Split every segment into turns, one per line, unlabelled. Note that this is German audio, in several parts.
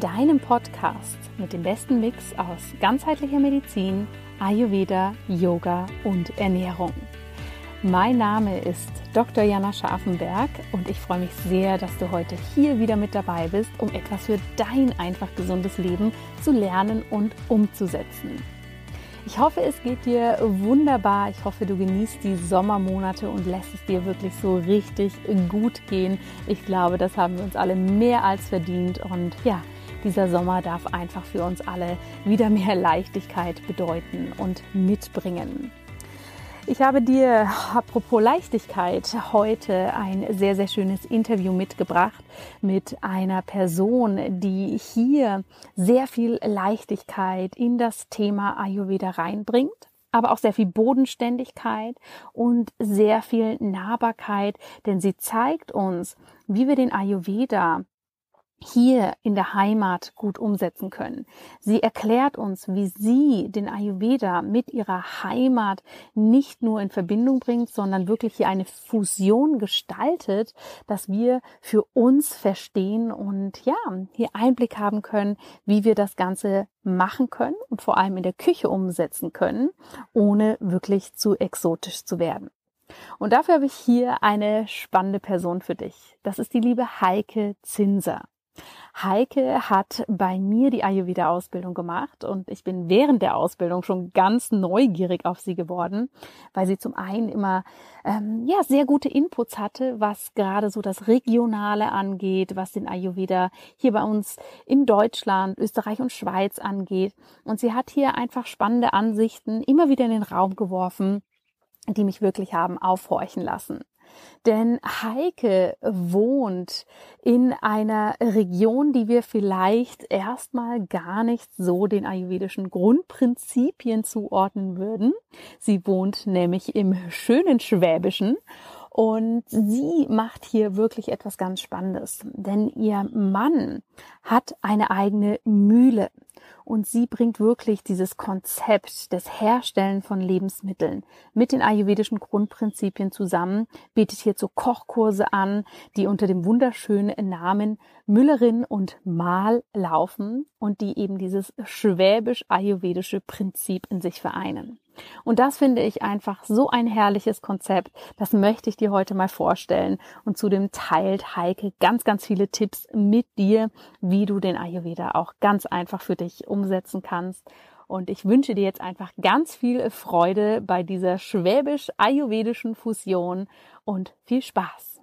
deinem Podcast mit dem besten Mix aus ganzheitlicher Medizin, Ayurveda, Yoga und Ernährung. Mein Name ist Dr. Jana Scharfenberg und ich freue mich sehr, dass du heute hier wieder mit dabei bist, um etwas für dein einfach gesundes Leben zu lernen und umzusetzen. Ich hoffe, es geht dir wunderbar. Ich hoffe, du genießt die Sommermonate und lässt es dir wirklich so richtig gut gehen. Ich glaube, das haben wir uns alle mehr als verdient. Und ja, dieser Sommer darf einfach für uns alle wieder mehr Leichtigkeit bedeuten und mitbringen. Ich habe dir, apropos Leichtigkeit, heute ein sehr, sehr schönes Interview mitgebracht mit einer Person, die hier sehr viel Leichtigkeit in das Thema Ayurveda reinbringt aber auch sehr viel Bodenständigkeit und sehr viel Nahbarkeit, denn sie zeigt uns, wie wir den Ayurveda hier in der Heimat gut umsetzen können. Sie erklärt uns, wie sie den Ayurveda mit ihrer Heimat nicht nur in Verbindung bringt, sondern wirklich hier eine Fusion gestaltet, dass wir für uns verstehen und ja, hier Einblick haben können, wie wir das Ganze machen können und vor allem in der Küche umsetzen können, ohne wirklich zu exotisch zu werden. Und dafür habe ich hier eine spannende Person für dich. Das ist die liebe Heike Zinser. Heike hat bei mir die Ayurveda-Ausbildung gemacht und ich bin während der Ausbildung schon ganz neugierig auf sie geworden, weil sie zum einen immer ähm, ja sehr gute Inputs hatte, was gerade so das Regionale angeht, was den Ayurveda hier bei uns in Deutschland, Österreich und Schweiz angeht. Und sie hat hier einfach spannende Ansichten immer wieder in den Raum geworfen, die mich wirklich haben aufhorchen lassen. Denn Heike wohnt in einer Region, die wir vielleicht erstmal gar nicht so den ayurvedischen Grundprinzipien zuordnen würden. Sie wohnt nämlich im schönen Schwäbischen und sie macht hier wirklich etwas ganz Spannendes, denn ihr Mann hat eine eigene Mühle und sie bringt wirklich dieses Konzept des Herstellen von Lebensmitteln mit den ayurvedischen Grundprinzipien zusammen, bietet hierzu Kochkurse an, die unter dem wunderschönen Namen Müllerin und Mahl laufen und die eben dieses schwäbisch-ayurvedische Prinzip in sich vereinen. Und das finde ich einfach so ein herrliches Konzept. Das möchte ich dir heute mal vorstellen. Und zudem teilt Heike ganz, ganz viele Tipps mit dir, wie du den Ayurveda auch ganz einfach für dich umsetzen kannst. Und ich wünsche dir jetzt einfach ganz viel Freude bei dieser schwäbisch-ayurvedischen Fusion und viel Spaß.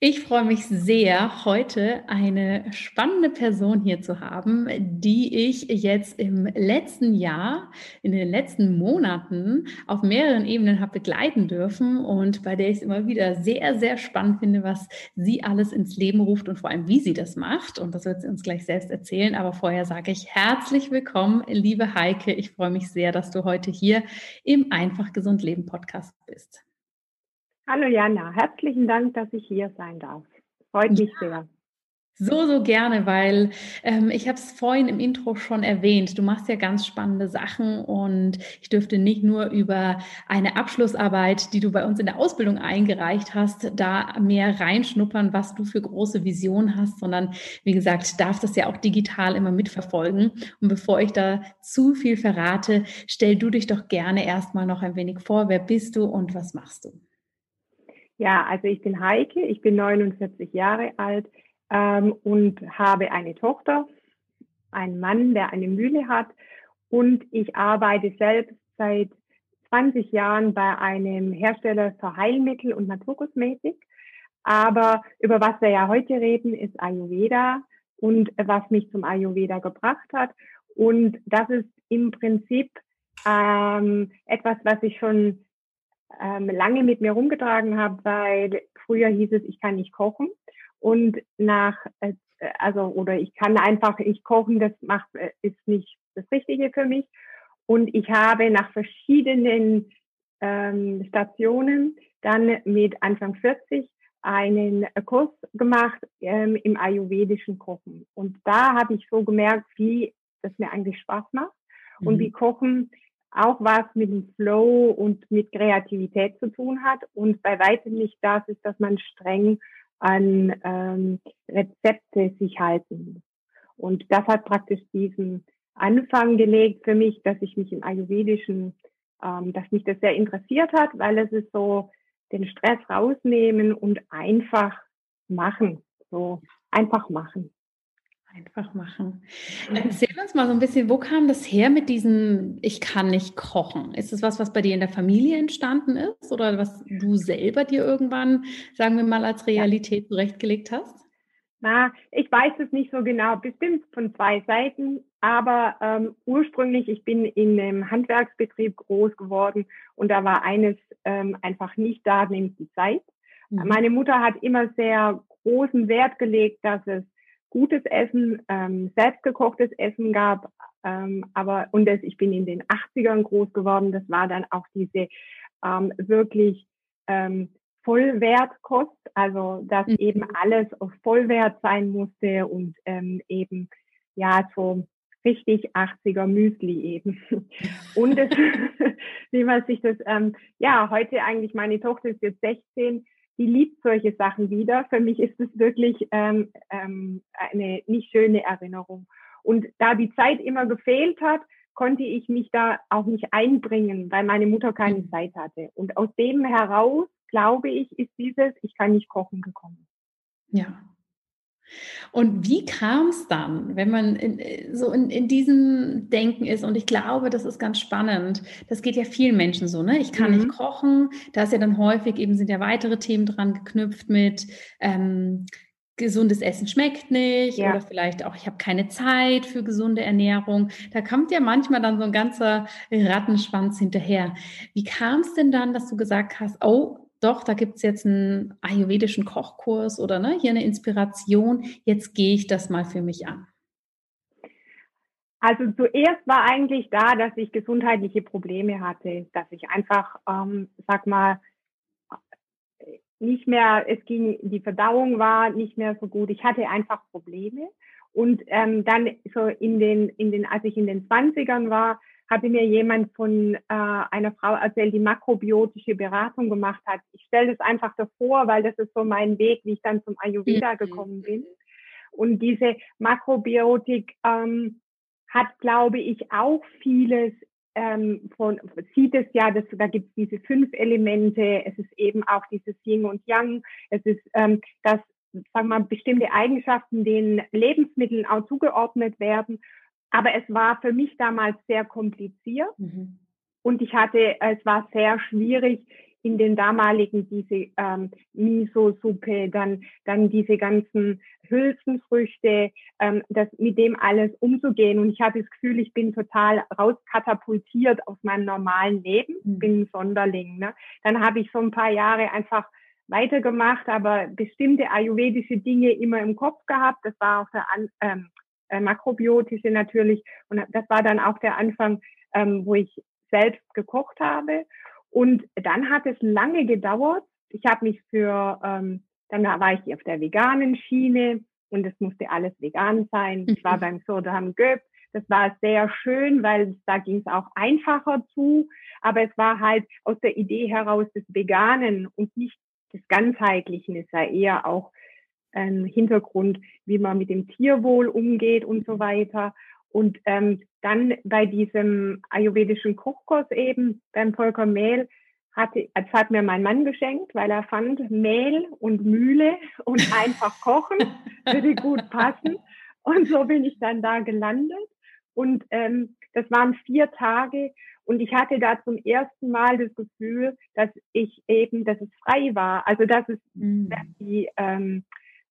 Ich freue mich sehr, heute eine spannende Person hier zu haben, die ich jetzt im letzten Jahr, in den letzten Monaten auf mehreren Ebenen habe begleiten dürfen und bei der ich es immer wieder sehr, sehr spannend finde, was sie alles ins Leben ruft und vor allem, wie sie das macht. Und das wird sie uns gleich selbst erzählen. Aber vorher sage ich herzlich willkommen, liebe Heike. Ich freue mich sehr, dass du heute hier im Einfach Gesund Leben Podcast bist.
Hallo Jana, herzlichen Dank, dass ich hier sein darf. Freut mich sehr.
So, so gerne, weil ähm, ich habe es vorhin im Intro schon erwähnt. Du machst ja ganz spannende Sachen und ich dürfte nicht nur über eine Abschlussarbeit, die du bei uns in der Ausbildung eingereicht hast, da mehr reinschnuppern, was du für große Visionen hast, sondern wie gesagt, darf das ja auch digital immer mitverfolgen. Und bevor ich da zu viel verrate, stell du dich doch gerne erstmal noch ein wenig vor. Wer bist du und was machst du?
Ja, also ich bin Heike, ich bin 49 Jahre alt ähm, und habe eine Tochter, einen Mann, der eine Mühle hat und ich arbeite selbst seit 20 Jahren bei einem Hersteller für Heilmittel und Naturkosmetik. Aber über was wir ja heute reden, ist Ayurveda und was mich zum Ayurveda gebracht hat. Und das ist im Prinzip ähm, etwas, was ich schon ähm, lange mit mir rumgetragen habe, weil früher hieß es, ich kann nicht kochen. Und nach, äh, also, oder ich kann einfach nicht kochen, das macht, äh, ist nicht das Richtige für mich. Und ich habe nach verschiedenen ähm, Stationen dann mit Anfang 40 einen Kurs gemacht ähm, im ayurvedischen Kochen. Und da habe ich so gemerkt, wie das mir eigentlich Spaß macht mhm. und wie Kochen auch was mit dem Flow und mit Kreativität zu tun hat und bei weitem nicht das ist, dass man streng an ähm, Rezepte sich halten muss. Und das hat praktisch diesen Anfang gelegt für mich, dass ich mich im Ayurvedischen, ähm, dass mich das sehr interessiert hat, weil es ist so den Stress rausnehmen und einfach machen. So einfach machen.
Einfach machen. Erzähl uns mal so ein bisschen, wo kam das her mit diesem Ich kann nicht kochen? Ist es was, was bei dir in der Familie entstanden ist oder was du selber dir irgendwann, sagen wir mal, als Realität zurechtgelegt hast?
Na, ich weiß es nicht so genau, bestimmt von zwei Seiten, aber ähm, ursprünglich, ich bin in einem Handwerksbetrieb groß geworden und da war eines ähm, einfach nicht da, nämlich die Zeit. Mhm. Meine Mutter hat immer sehr großen Wert gelegt, dass es gutes Essen, ähm, selbstgekochtes Essen gab. Ähm, aber und das, ich bin in den 80ern groß geworden. Das war dann auch diese ähm, wirklich ähm, Vollwertkost, also dass mhm. eben alles auf Vollwert sein musste und ähm, eben ja so richtig 80er Müsli eben. Und das, wie man sich das, ähm, ja, heute eigentlich, meine Tochter ist jetzt 16, die liebt solche Sachen wieder. Für mich ist es wirklich ähm, ähm, eine nicht schöne Erinnerung. Und da die Zeit immer gefehlt hat, konnte ich mich da auch nicht einbringen, weil meine Mutter keine mhm. Zeit hatte. Und aus dem heraus, glaube ich, ist dieses, ich kann nicht kochen gekommen.
Ja, und wie kam es dann, wenn man in, so in, in, diesem Denken ist? Und ich glaube, das ist ganz spannend. Das geht ja vielen Menschen so, ne? Ich kann mhm. nicht kochen. Da ist ja dann häufig eben sind ja weitere Themen dran geknüpft mit ähm, gesundes Essen schmeckt nicht ja. oder vielleicht auch ich habe keine Zeit für gesunde Ernährung. Da kommt ja manchmal dann so ein ganzer Rattenschwanz hinterher. Wie kam es denn dann, dass du gesagt hast, oh, doch, da gibt es jetzt einen ayurvedischen Kochkurs oder ne, hier eine Inspiration, jetzt gehe ich das mal für mich an?
Also zuerst war eigentlich da, dass ich gesundheitliche Probleme hatte, dass ich einfach, ähm, sag mal, nicht mehr, es ging, die Verdauung war nicht mehr so gut. Ich hatte einfach Probleme. Und ähm, dann so in den, in den, als ich in den 20ern war, hatte mir jemand von äh, einer Frau erzählt, die makrobiotische Beratung gemacht hat. Ich stelle das einfach davor, weil das ist so mein Weg, wie ich dann zum Ayurveda mhm. gekommen bin. Und diese Makrobiotik ähm, hat, glaube ich, auch vieles ähm, von, sieht es ja, dass, da gibt es diese fünf Elemente, es ist eben auch dieses Yin und Yang, es ist, ähm, dass, sagen wir mal, bestimmte Eigenschaften den Lebensmitteln auch zugeordnet werden aber es war für mich damals sehr kompliziert mhm. und ich hatte, es war sehr schwierig, in den damaligen diese ähm, Miso-Suppe, dann dann diese ganzen Hülsenfrüchte, ähm, das mit dem alles umzugehen. Und ich hatte das Gefühl, ich bin total rauskatapultiert aus meinem normalen Leben, mhm. bin ein Sonderling. Ne? Dann habe ich so ein paar Jahre einfach weitergemacht, aber bestimmte ayurvedische Dinge immer im Kopf gehabt. Das war auch der An ähm, äh, makrobiotische natürlich. Und das war dann auch der Anfang, ähm, wo ich selbst gekocht habe. Und dann hat es lange gedauert. Ich habe mich für, ähm, dann war ich auf der veganen Schiene und es musste alles vegan sein. Ich war mhm. beim Sodam Göb. Das war sehr schön, weil da ging es auch einfacher zu. Aber es war halt aus der Idee heraus des Veganen und nicht des Ganzheitlichen. Es war eher auch ein Hintergrund, wie man mit dem Tierwohl umgeht und so weiter. Und ähm, dann bei diesem ayurvedischen Kochkurs eben beim Volker Mehl hatte, das hat mir mein Mann geschenkt, weil er fand, Mehl und Mühle und einfach kochen würde gut passen. Und so bin ich dann da gelandet. Und ähm, das waren vier Tage und ich hatte da zum ersten Mal das Gefühl, dass ich eben, dass es frei war. Also dass es mhm. dass die ähm,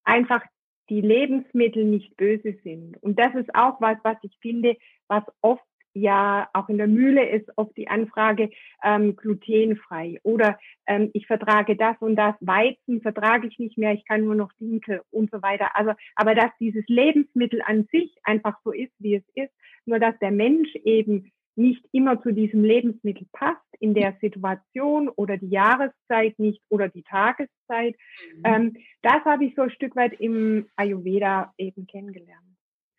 einfach die Lebensmittel nicht böse sind. Und das ist auch was, was ich finde, was oft ja auch in der Mühle ist oft die Anfrage ähm, glutenfrei oder ähm, ich vertrage das und das Weizen vertrage ich nicht mehr, ich kann nur noch Dinkel und so weiter. Also aber dass dieses Lebensmittel an sich einfach so ist, wie es ist, nur dass der Mensch eben nicht immer zu diesem Lebensmittel passt, in der Situation oder die Jahreszeit nicht oder die Tageszeit. Mhm. Ähm, das habe ich so ein Stück weit im Ayurveda eben kennengelernt.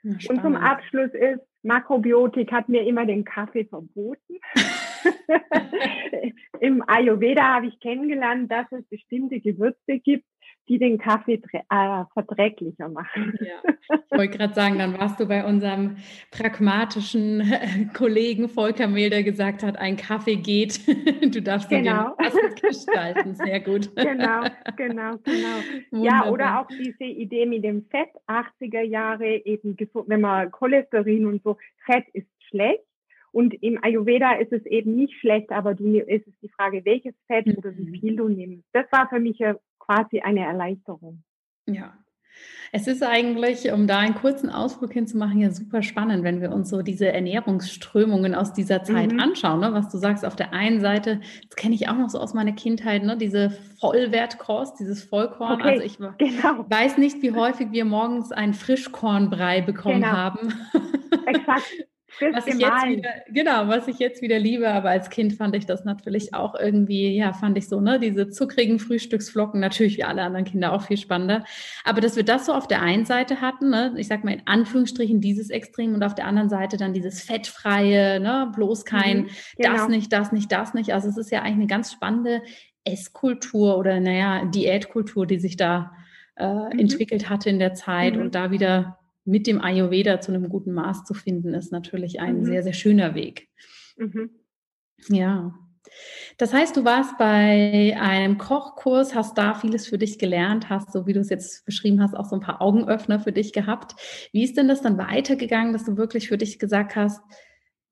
Ja, und zum Abschluss ist, Makrobiotik hat mir immer den Kaffee verboten. Im Ayurveda habe ich kennengelernt, dass es bestimmte Gewürze gibt, die den Kaffee äh, verträglicher machen.
Ja. Ich wollte gerade sagen, dann warst du bei unserem pragmatischen Kollegen Volker Mehl, der gesagt hat, ein Kaffee geht, du darfst genau. den gestalten. Sehr gut.
Genau, genau, genau. Wunderbar. Ja, oder auch diese Idee mit dem Fett, 80er Jahre, eben wenn man Cholesterin und so, Fett ist schlecht. Und im Ayurveda ist es eben nicht schlecht, aber du, ist es die Frage, welches Fett mhm. oder wie viel du nimmst. Das war für mich quasi eine Erleichterung.
Ja. Es ist eigentlich, um da einen kurzen Ausflug hinzumachen, ja super spannend, wenn wir uns so diese Ernährungsströmungen aus dieser Zeit mhm. anschauen. Ne? Was du sagst, auf der einen Seite, das kenne ich auch noch so aus meiner Kindheit, ne? diese Vollwertkost, dieses Vollkorn. Okay, also ich genau. weiß nicht, wie häufig wir morgens einen Frischkornbrei bekommen genau. haben. Exakt. was ich jetzt wieder, genau, was ich jetzt wieder liebe, aber als Kind fand ich das natürlich auch irgendwie, ja, fand ich so, ne, diese zuckrigen Frühstücksflocken, natürlich wie alle anderen Kinder auch viel spannender. Aber dass wir das so auf der einen Seite hatten, ne, ich sag mal in Anführungsstrichen dieses Extrem und auf der anderen Seite dann dieses fettfreie, ne, bloß kein, mhm, genau. das nicht, das nicht, das nicht. Also es ist ja eigentlich eine ganz spannende Esskultur oder, naja, Diätkultur, die sich da äh, mhm. entwickelt hatte in der Zeit mhm. und da wieder mit dem Ayurveda zu einem guten Maß zu finden, ist natürlich ein mhm. sehr, sehr schöner Weg. Mhm. Ja. Das heißt, du warst bei einem Kochkurs, hast da vieles für dich gelernt, hast, so wie du es jetzt beschrieben hast, auch so ein paar Augenöffner für dich gehabt. Wie ist denn das dann weitergegangen, dass du wirklich für dich gesagt hast,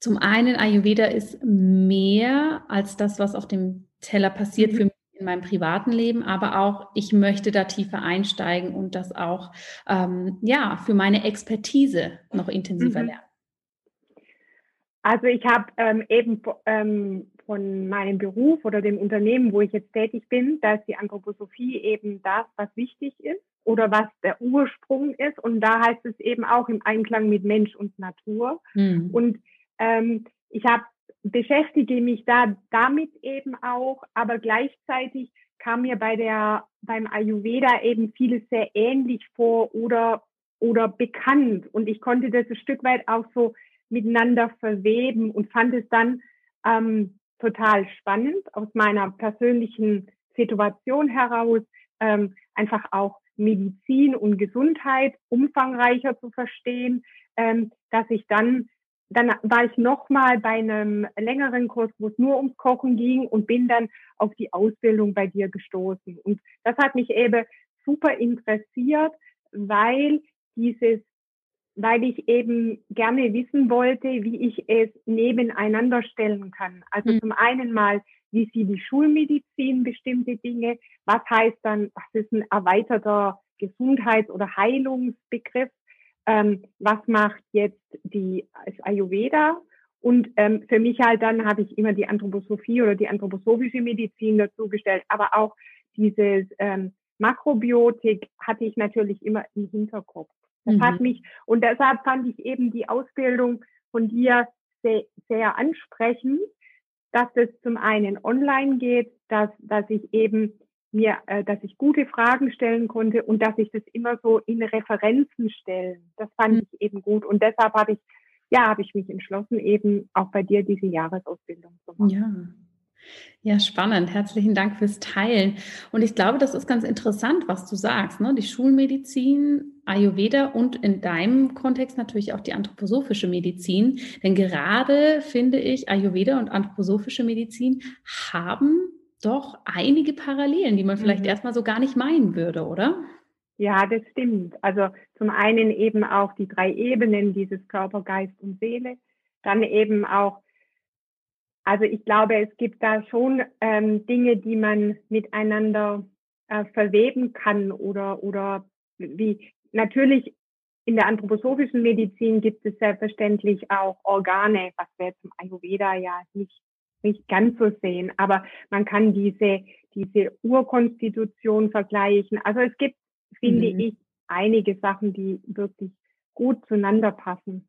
zum einen Ayurveda ist mehr als das, was auf dem Teller passiert mhm. für mich in meinem privaten Leben, aber auch ich möchte da tiefer einsteigen und das auch ähm, ja für meine Expertise noch intensiver mhm. lernen.
Also ich habe ähm, eben ähm, von meinem Beruf oder dem Unternehmen, wo ich jetzt tätig bin, da ist die Anthroposophie eben das, was wichtig ist oder was der Ursprung ist. Und da heißt es eben auch im Einklang mit Mensch und Natur. Mhm. Und ähm, ich habe beschäftige mich da damit eben auch, aber gleichzeitig kam mir bei der beim Ayurveda eben vieles sehr ähnlich vor oder oder bekannt. Und ich konnte das ein Stück weit auch so miteinander verweben und fand es dann ähm, total spannend aus meiner persönlichen Situation heraus ähm, einfach auch Medizin und Gesundheit umfangreicher zu verstehen, ähm, dass ich dann dann war ich nochmal bei einem längeren Kurs, wo es nur ums Kochen ging und bin dann auf die Ausbildung bei dir gestoßen. Und das hat mich eben super interessiert, weil dieses, weil ich eben gerne wissen wollte, wie ich es nebeneinander stellen kann. Also mhm. zum einen mal, wie sieht die Schulmedizin bestimmte Dinge? Was heißt dann, was ist ein erweiterter Gesundheits- oder Heilungsbegriff? Ähm, was macht jetzt die das Ayurveda? Und ähm, für mich halt dann habe ich immer die Anthroposophie oder die anthroposophische Medizin dazu gestellt, aber auch dieses ähm, Makrobiotik hatte ich natürlich immer im Hinterkopf. Das mhm. hat mich, und deshalb fand ich eben die Ausbildung von dir sehr, sehr ansprechend, dass es zum einen online geht, dass, dass ich eben mir, äh, dass ich gute Fragen stellen konnte und dass ich das immer so in Referenzen stellen. Das fand mhm. ich eben gut. Und deshalb habe ich, ja, habe ich mich entschlossen, eben auch bei dir diese Jahresausbildung zu machen.
Ja. Ja, spannend. Herzlichen Dank fürs Teilen. Und ich glaube, das ist ganz interessant, was du sagst. Ne? Die Schulmedizin, Ayurveda und in deinem Kontext natürlich auch die anthroposophische Medizin. Denn gerade finde ich, Ayurveda und anthroposophische Medizin haben doch einige Parallelen, die man vielleicht mhm. erstmal so gar nicht meinen würde, oder?
Ja, das stimmt. Also zum einen eben auch die drei Ebenen dieses Körper, Geist und Seele. Dann eben auch also ich glaube, es gibt da schon ähm, Dinge, die man miteinander äh, verweben kann oder, oder wie natürlich in der anthroposophischen Medizin gibt es selbstverständlich auch Organe, was wir zum Ayurveda ja nicht, nicht ganz so sehen, aber man kann diese, diese Urkonstitution vergleichen. Also es gibt, finde mhm. ich, einige Sachen, die wirklich gut zueinander passen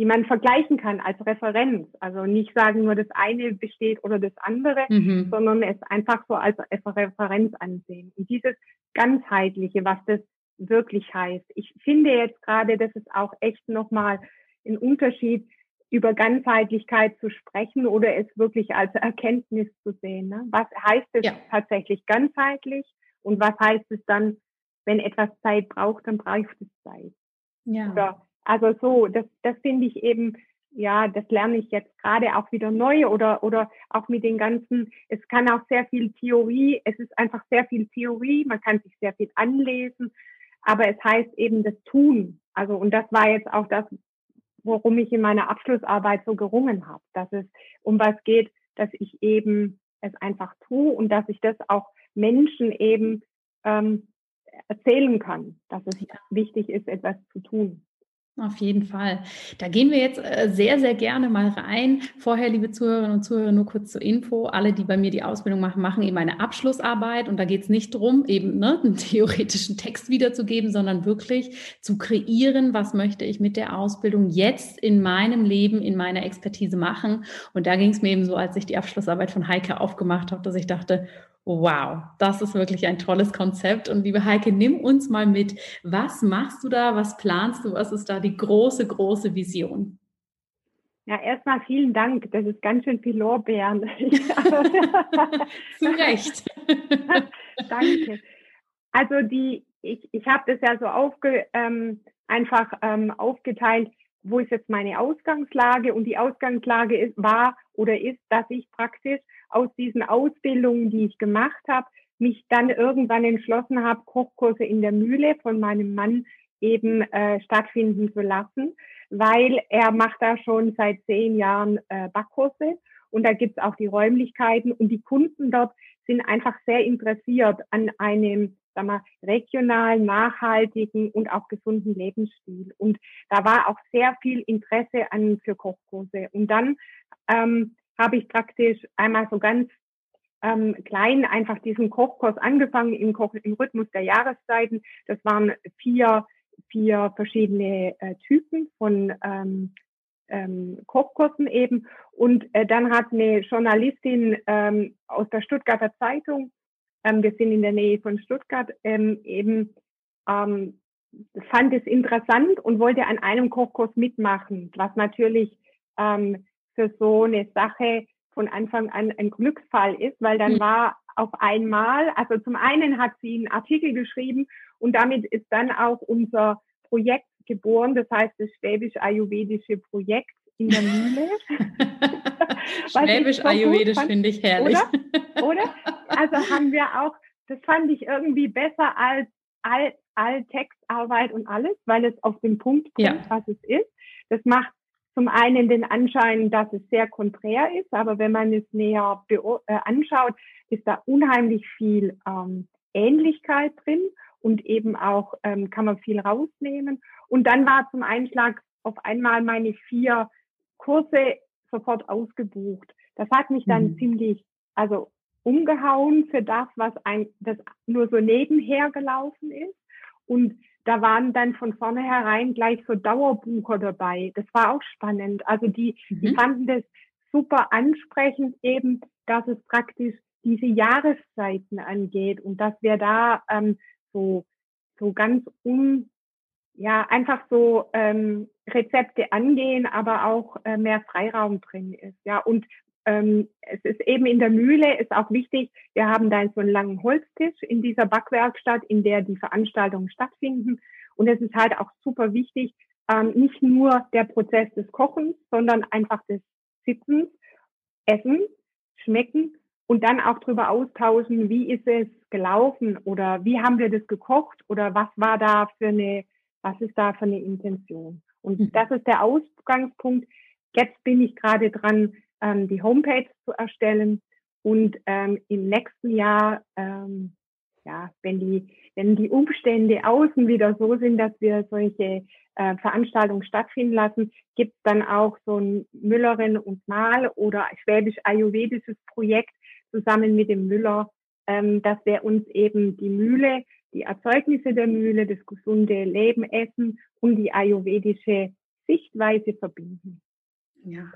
die man vergleichen kann als Referenz. Also nicht sagen, nur das eine besteht oder das andere, mhm. sondern es einfach so als Referenz ansehen. Und dieses ganzheitliche, was das wirklich heißt. Ich finde jetzt gerade, das ist auch echt nochmal ein Unterschied, über Ganzheitlichkeit zu sprechen oder es wirklich als Erkenntnis zu sehen. Ne? Was heißt es ja. tatsächlich ganzheitlich und was heißt es dann, wenn etwas Zeit braucht, dann braucht es Zeit. Ja. Oder also so, das, das finde ich eben, ja, das lerne ich jetzt gerade auch wieder neu oder, oder auch mit den ganzen, es kann auch sehr viel Theorie, es ist einfach sehr viel Theorie, man kann sich sehr viel anlesen, aber es heißt eben das Tun. Also, und das war jetzt auch das, worum ich in meiner Abschlussarbeit so gerungen habe, dass es um was geht, dass ich eben es einfach tue und dass ich das auch Menschen eben ähm, erzählen kann, dass es wichtig ist, etwas zu tun.
Auf jeden Fall. Da gehen wir jetzt äh, sehr, sehr gerne mal rein. Vorher, liebe Zuhörerinnen und Zuhörer, nur kurz zur Info. Alle, die bei mir die Ausbildung machen, machen eben eine Abschlussarbeit. Und da geht es nicht darum, eben ne, einen theoretischen Text wiederzugeben, sondern wirklich zu kreieren, was möchte ich mit der Ausbildung jetzt in meinem Leben, in meiner Expertise machen. Und da ging es mir eben so, als ich die Abschlussarbeit von Heike aufgemacht habe, dass ich dachte, Wow, das ist wirklich ein tolles Konzept. Und liebe Heike, nimm uns mal mit. Was machst du da? Was planst du? Was ist da die große, große Vision?
Ja, erstmal vielen Dank. Das ist ganz schön viel Lorbeeren.
Zu Recht.
Danke. Also die, ich, ich habe das ja so aufge, ähm, einfach ähm, aufgeteilt, wo ist jetzt meine Ausgangslage? Und die Ausgangslage ist, war oder ist, dass ich praktisch aus diesen Ausbildungen, die ich gemacht habe, mich dann irgendwann entschlossen habe, Kochkurse in der Mühle von meinem Mann eben äh, stattfinden zu lassen, weil er macht da schon seit zehn Jahren äh, Backkurse und da gibt's auch die Räumlichkeiten und die Kunden dort sind einfach sehr interessiert an einem sag mal, regionalen, nachhaltigen und auch gesunden Lebensstil. Und da war auch sehr viel Interesse an für Kochkurse. Und dann ähm, habe ich praktisch einmal so ganz ähm, klein einfach diesen Kochkurs angefangen im, Koch, im Rhythmus der Jahreszeiten. Das waren vier, vier verschiedene äh, Typen von ähm, ähm, Kochkursen eben. Und äh, dann hat eine Journalistin ähm, aus der Stuttgarter Zeitung, ähm, wir sind in der Nähe von Stuttgart, ähm, eben ähm, fand es interessant und wollte an einem Kochkurs mitmachen, was natürlich ähm, für so eine Sache von Anfang an ein Glücksfall ist, weil dann mhm. war auf einmal, also zum einen hat sie einen Artikel geschrieben und damit ist dann auch unser Projekt geboren, das heißt das Schwäbisch-Ayurvedische Projekt in der Mühle.
Schwäbisch-Ayurvedisch so finde ich herrlich.
Oder? oder? Also haben wir auch, das fand ich irgendwie besser als all, all Textarbeit und alles, weil es auf den Punkt bringt, ja. was es ist. Das macht zum einen den Anschein, dass es sehr konträr ist, aber wenn man es näher äh, anschaut, ist da unheimlich viel ähm, Ähnlichkeit drin und eben auch ähm, kann man viel rausnehmen. Und dann war zum Einschlag auf einmal meine vier Kurse sofort ausgebucht. Das hat mich dann mhm. ziemlich, also umgehauen für das, was ein, das nur so nebenher gelaufen ist. Und da waren dann von vornherein gleich so Dauerbucher dabei. Das war auch spannend. Also die, mhm. die fanden das super ansprechend eben, dass es praktisch diese Jahreszeiten angeht und dass wir da ähm, so, so ganz un, ja, einfach so ähm, Rezepte angehen, aber auch äh, mehr Freiraum drin ist. Ja, und ähm, es ist eben in der Mühle, ist auch wichtig, wir haben da so einen langen Holztisch in dieser Backwerkstatt, in der die Veranstaltungen stattfinden. Und es ist halt auch super wichtig, ähm, nicht nur der Prozess des Kochens, sondern einfach des Sitzens, Essen, Schmecken und dann auch darüber austauschen, wie ist es gelaufen oder wie haben wir das gekocht oder was war da für eine, was ist da für eine Intention. Und mhm. das ist der Ausgangspunkt. Jetzt bin ich gerade dran, ähm, die Homepage zu erstellen und ähm, im nächsten Jahr, ähm, ja, wenn die, wenn die Umstände außen wieder so sind, dass wir solche äh, Veranstaltungen stattfinden lassen, gibt es dann auch so ein Müllerin und Mal oder schwäbisch-ayurvedisches Projekt zusammen mit dem Müller, ähm, dass wir uns eben die Mühle, die Erzeugnisse der Mühle, das gesunde Leben, Essen und die ayurvedische Sichtweise verbinden.
Ja,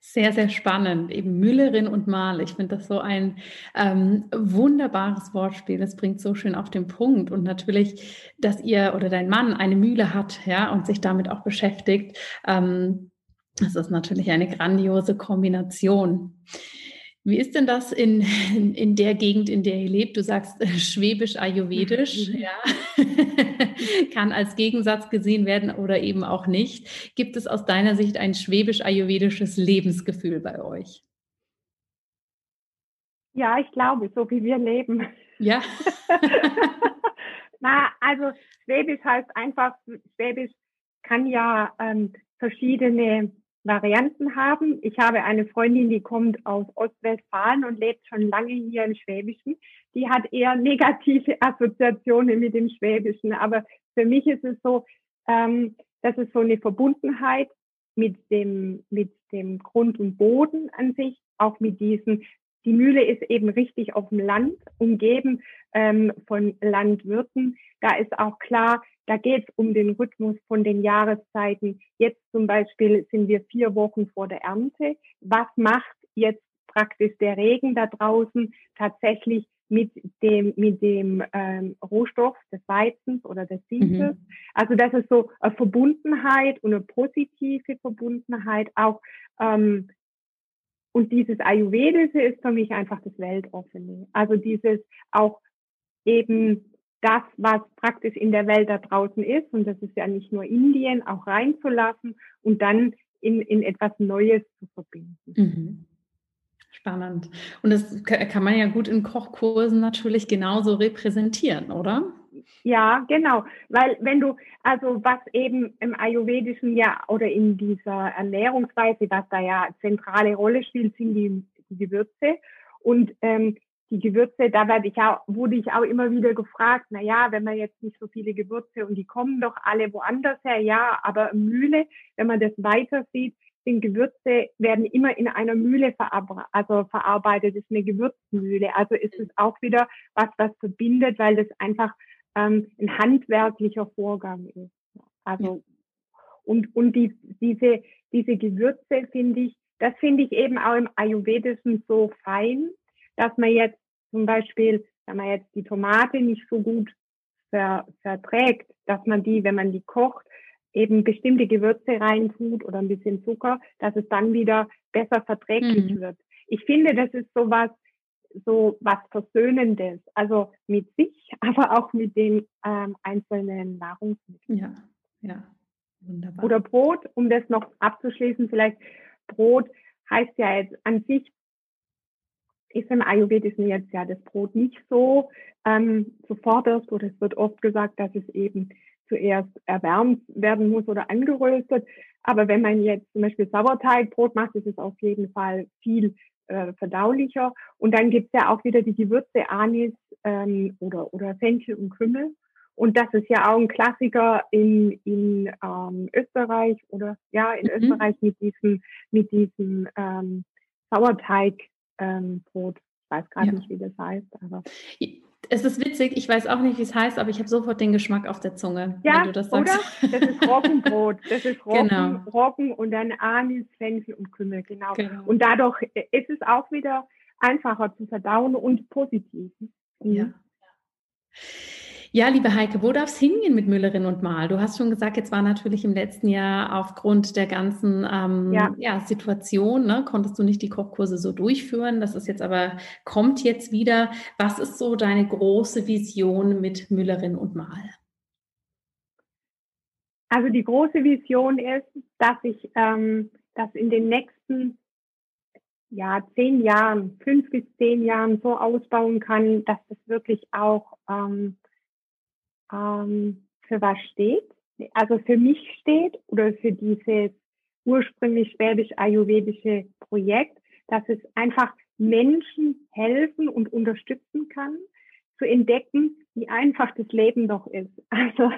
sehr, sehr spannend. Eben Müllerin und Mal. Ich finde das so ein ähm, wunderbares Wortspiel. Das bringt so schön auf den Punkt. Und natürlich, dass ihr oder dein Mann eine Mühle hat, ja, und sich damit auch beschäftigt. Ähm, das ist natürlich eine grandiose Kombination. Wie ist denn das in, in, der Gegend, in der ihr lebt? Du sagst äh, schwäbisch-ayurvedisch, mhm. ja. Kann als Gegensatz gesehen werden oder eben auch nicht. Gibt es aus deiner Sicht ein schwäbisch-ayurvedisches Lebensgefühl bei euch?
Ja, ich glaube, so wie wir leben.
Ja.
Na, also Schwäbisch heißt einfach, Schwäbisch kann ja ähm, verschiedene Varianten haben. Ich habe eine Freundin, die kommt aus Ostwestfalen und lebt schon lange hier im Schwäbischen. Die hat eher negative Assoziationen mit dem Schwäbischen. Aber für mich ist es so, ähm, das ist so eine Verbundenheit mit dem, mit dem Grund und Boden an sich, auch mit diesen die Mühle ist eben richtig auf dem Land, umgeben ähm, von Landwirten. Da ist auch klar, da geht es um den Rhythmus von den Jahreszeiten. Jetzt zum Beispiel sind wir vier Wochen vor der Ernte. Was macht jetzt praktisch der Regen da draußen tatsächlich mit dem mit dem ähm, Rohstoff des Weizens oder des Siebes. Mhm. Also das ist so eine Verbundenheit und eine positive Verbundenheit auch ähm, und dieses Ayurvedische ist für mich einfach das Weltoffene. Also dieses auch eben das, was praktisch in der Welt da draußen ist, und das ist ja nicht nur Indien, auch reinzulassen und dann in, in etwas Neues zu verbinden. Mhm.
Spannend. Und das kann man ja gut in Kochkursen natürlich genauso repräsentieren, oder?
Ja, genau. Weil wenn du, also was eben im Ayurvedischen ja oder in dieser Ernährungsweise, was da ja zentrale Rolle spielt, sind die, die Gewürze. Und ähm, die Gewürze, da werde ich auch, wurde ich auch immer wieder gefragt, na ja, wenn man jetzt nicht so viele Gewürze und die kommen doch alle woanders her, ja, aber Mühle, wenn man das weiter sieht, sind Gewürze, werden immer in einer Mühle verarbeitet, also verarbeitet, ist eine Gewürzmühle. Also ist es auch wieder was, was verbindet, weil das einfach ähm, ein handwerklicher Vorgang ist. Also und und die, diese diese Gewürze finde ich, das finde ich eben auch im Ayurvedischen so fein, dass man jetzt zum Beispiel, wenn man jetzt die Tomate nicht so gut ver, verträgt, dass man die, wenn man die kocht, eben bestimmte Gewürze reintut oder ein bisschen Zucker, dass es dann wieder besser verträglich mhm. wird. Ich finde, das ist sowas, so was Versöhnendes, also mit sich, aber auch mit den ähm, einzelnen Nahrungsmitteln.
Ja, ja,
wunderbar. Oder Brot, um das noch abzuschließen, vielleicht Brot heißt ja jetzt an sich, ist im Ayurvedischen jetzt ja das Brot nicht so ähm, zuvorderst oder es wird oft gesagt, dass es eben zuerst erwärmt werden muss oder angeröstet. Aber wenn man jetzt zum Beispiel Sauerteigbrot macht, ist es auf jeden Fall viel äh, verdaulicher. Und dann gibt's ja auch wieder die Gewürze Anis ähm, oder, oder Fenchel und Kümmel. Und das ist ja auch ein Klassiker in, in ähm, Österreich oder ja in mhm. Österreich mit diesem mit diesem ähm, Sauerteigbrot. Ähm, Brot. ich weiß gerade ja. nicht, wie das heißt, aber
es ist witzig, ich weiß auch nicht, wie es heißt, aber ich habe sofort den Geschmack auf der Zunge,
ja, wenn du das sagst. Oder? Das ist Roggenbrot. Das ist Roggen, genau. Roggen und dann Anis, Fenchel und Kümmel, genau. genau. Und dadurch ist es auch wieder einfacher zu verdauen und positiv.
Mhm. Ja. Ja, liebe Heike, wo darf es hingehen mit Müllerin und Mal? Du hast schon gesagt, jetzt war natürlich im letzten Jahr aufgrund der ganzen ähm, ja. ja. Situation, ne, konntest du nicht die Kochkurse so durchführen. Das ist jetzt aber, kommt jetzt wieder. Was ist so deine große Vision mit Müllerin und Mal?
Also die große Vision ist, dass ich ähm, das in den nächsten ja, zehn Jahren, fünf bis zehn Jahren so ausbauen kann, dass das wirklich auch ähm, ähm, für was steht, also für mich steht oder für dieses ursprünglich schwäbisch-ayurvedische Projekt, dass es einfach Menschen helfen und unterstützen kann, zu entdecken, wie einfach das Leben doch ist. Also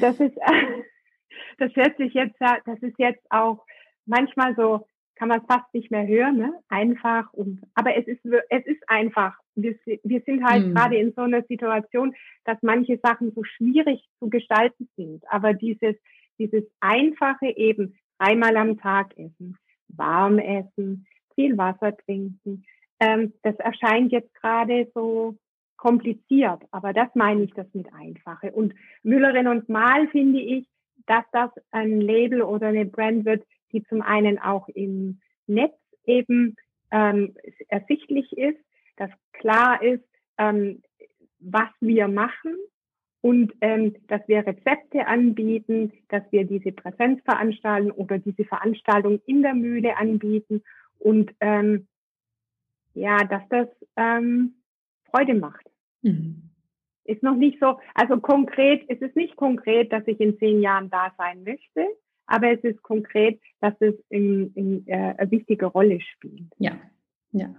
das ist, das hört sich jetzt, das ist jetzt auch manchmal so kann man fast nicht mehr hören, ne? einfach und aber es ist es ist einfach. Wir, wir sind halt mhm. gerade in so einer Situation, dass manche Sachen so schwierig zu gestalten sind. Aber dieses dieses einfache eben einmal am Tag essen, warm essen, viel Wasser trinken, ähm, das erscheint jetzt gerade so kompliziert, aber das meine ich das mit einfache. Und Müllerin und Mal finde ich, dass das ein Label oder eine Brand wird, die zum einen auch im Netz eben ähm, ersichtlich ist, dass klar ist, ähm, was wir machen und ähm, dass wir Rezepte anbieten, dass wir diese Präsenzveranstaltung oder diese Veranstaltung in der Mühle anbieten und ähm, ja, dass das ähm, Freude macht. Mhm. Ist noch nicht so, also konkret, es ist nicht konkret, dass ich in zehn Jahren da sein möchte, aber es ist konkret, dass es in, in, äh, eine wichtige Rolle spielt.
Ja, ja.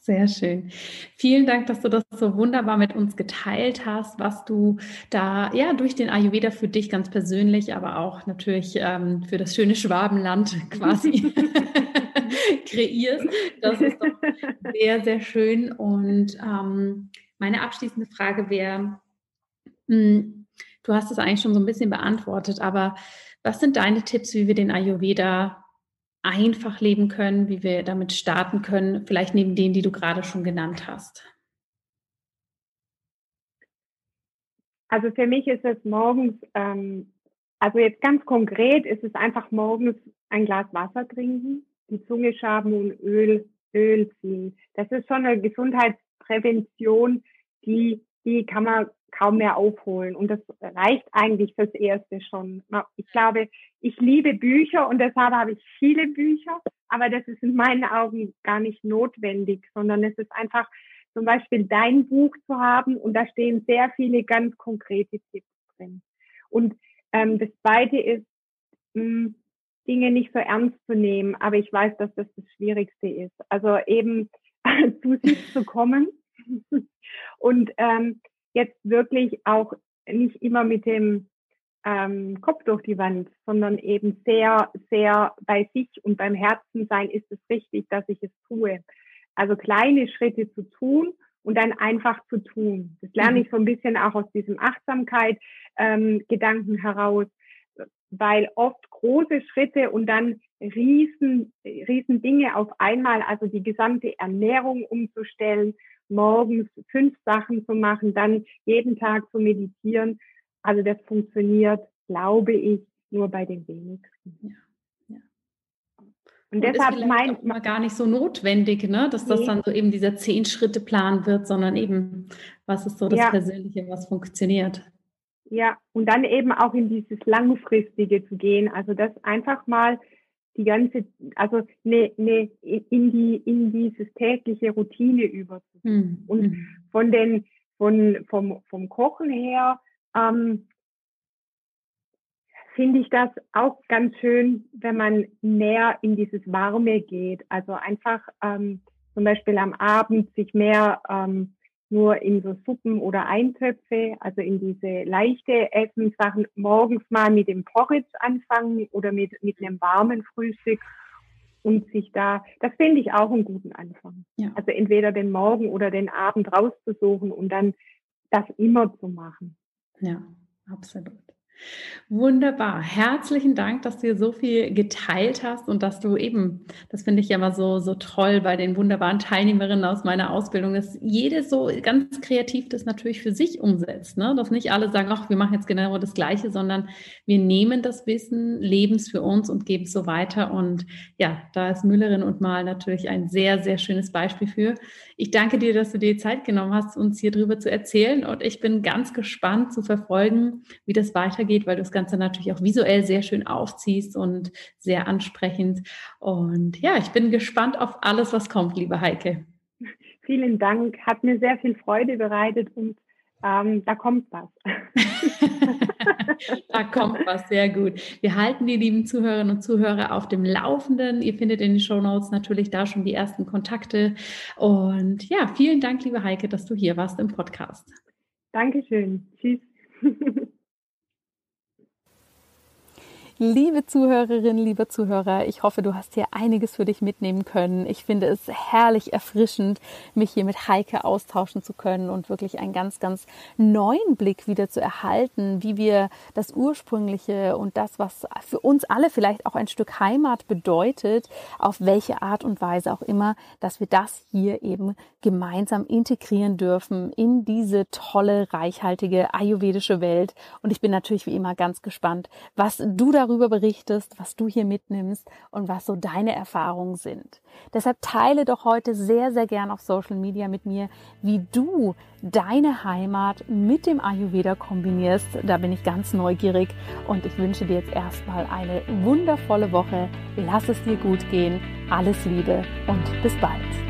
Sehr schön. Vielen Dank, dass du das so wunderbar mit uns geteilt hast, was du da ja durch den Ayurveda für dich ganz persönlich, aber auch natürlich ähm, für das schöne Schwabenland quasi kreierst. Das ist doch sehr, sehr schön. Und ähm, meine abschließende Frage wäre, hm, du hast es eigentlich schon so ein bisschen beantwortet, aber was sind deine Tipps, wie wir den Ayurveda einfach leben können, wie wir damit starten können, vielleicht neben denen, die du gerade schon genannt hast?
Also für mich ist es morgens, ähm, also jetzt ganz konkret ist es einfach morgens ein Glas Wasser trinken, die Zunge schaben und Öl, Öl ziehen. Das ist schon eine Gesundheitsprävention, die, die kann man kaum mehr aufholen. Und das reicht eigentlich fürs Erste schon. Ich glaube, ich liebe Bücher und deshalb habe ich viele Bücher, aber das ist in meinen Augen gar nicht notwendig, sondern es ist einfach zum Beispiel dein Buch zu haben und da stehen sehr viele ganz konkrete Tipps drin. Und ähm, das Zweite ist, mh, hm, Dinge nicht so ernst zu nehmen, aber ich weiß, dass das das Schwierigste ist. Also eben zu sich zu kommen und ähm, jetzt wirklich auch nicht immer mit dem ähm, Kopf durch die Wand, sondern eben sehr, sehr bei sich und beim Herzen sein, ist es richtig, dass ich es tue. Also kleine Schritte zu tun und dann einfach zu tun. Das lerne mhm. ich so ein bisschen auch aus diesem Achtsamkeit ähm, Gedanken heraus, weil oft große Schritte und dann riesen, riesen Dinge auf einmal, also die gesamte Ernährung umzustellen morgens fünf Sachen zu machen, dann jeden Tag zu meditieren. Also das funktioniert, glaube ich, nur bei den wenigsten. Ja.
Und, und deshalb ist mein auch immer gar nicht so notwendig, ne, dass das dann so eben dieser zehn Schritte Plan wird, sondern eben was ist so das ja. Persönliche, was funktioniert.
Ja, und dann eben auch in dieses langfristige zu gehen, also das einfach mal die ganze, also ne, ne, in die in dieses tägliche Routine überzugehen. Mhm. Und hm. von den von vom vom Kochen her ähm, finde ich das auch ganz schön, wenn man mehr in dieses Warme geht. Also einfach ähm, zum Beispiel am Abend sich mehr ähm, nur in so Suppen oder Eintöpfe, also in diese leichte Essenssachen, morgens mal mit dem Porridge anfangen oder mit, mit einem warmen Frühstück und sich da, das finde ich auch einen guten Anfang. Ja. Also entweder den Morgen oder den Abend rauszusuchen und dann das immer zu machen.
Ja, absolut. Wunderbar. Herzlichen Dank, dass du hier so viel geteilt hast und dass du eben, das finde ich ja immer so, so toll bei den wunderbaren Teilnehmerinnen aus meiner Ausbildung, dass jede so ganz kreativ das natürlich für sich umsetzt. Ne? Dass nicht alle sagen, ach, wir machen jetzt genau das Gleiche, sondern wir nehmen das Wissen, leben es für uns und geben es so weiter. Und ja, da ist Müllerin und Mal natürlich ein sehr, sehr schönes Beispiel für. Ich danke dir, dass du dir Zeit genommen hast, uns hier drüber zu erzählen. Und ich bin ganz gespannt zu verfolgen, wie das weitergeht, weil du es Ganze natürlich auch visuell sehr schön aufziehst und sehr ansprechend. Und ja, ich bin gespannt auf alles, was kommt, liebe Heike.
Vielen Dank, hat mir sehr viel Freude bereitet und ähm, da kommt was.
da kommt was, sehr gut. Wir halten die lieben Zuhörerinnen und Zuhörer auf dem Laufenden. Ihr findet in den Show Notes natürlich da schon die ersten Kontakte. Und ja, vielen Dank, liebe Heike, dass du hier warst im Podcast.
Dankeschön. Tschüss.
Liebe Zuhörerinnen, liebe Zuhörer, ich hoffe, du hast hier einiges für dich mitnehmen können. Ich finde es herrlich erfrischend, mich hier mit Heike austauschen zu können und wirklich einen ganz, ganz neuen Blick wieder zu erhalten, wie wir das Ursprüngliche und das, was für uns alle vielleicht auch ein Stück Heimat bedeutet, auf welche Art und Weise auch immer, dass wir das hier eben gemeinsam integrieren dürfen in diese tolle, reichhaltige ayurvedische Welt. Und ich bin natürlich wie immer ganz gespannt, was du darüber darüber berichtest, was du hier mitnimmst und was so deine Erfahrungen sind. Deshalb teile doch heute sehr, sehr gern auf Social Media mit mir, wie du deine Heimat mit dem Ayurveda kombinierst. Da bin ich ganz neugierig und ich wünsche dir jetzt erstmal eine wundervolle Woche. Lass es dir gut gehen. Alles Liebe und bis bald.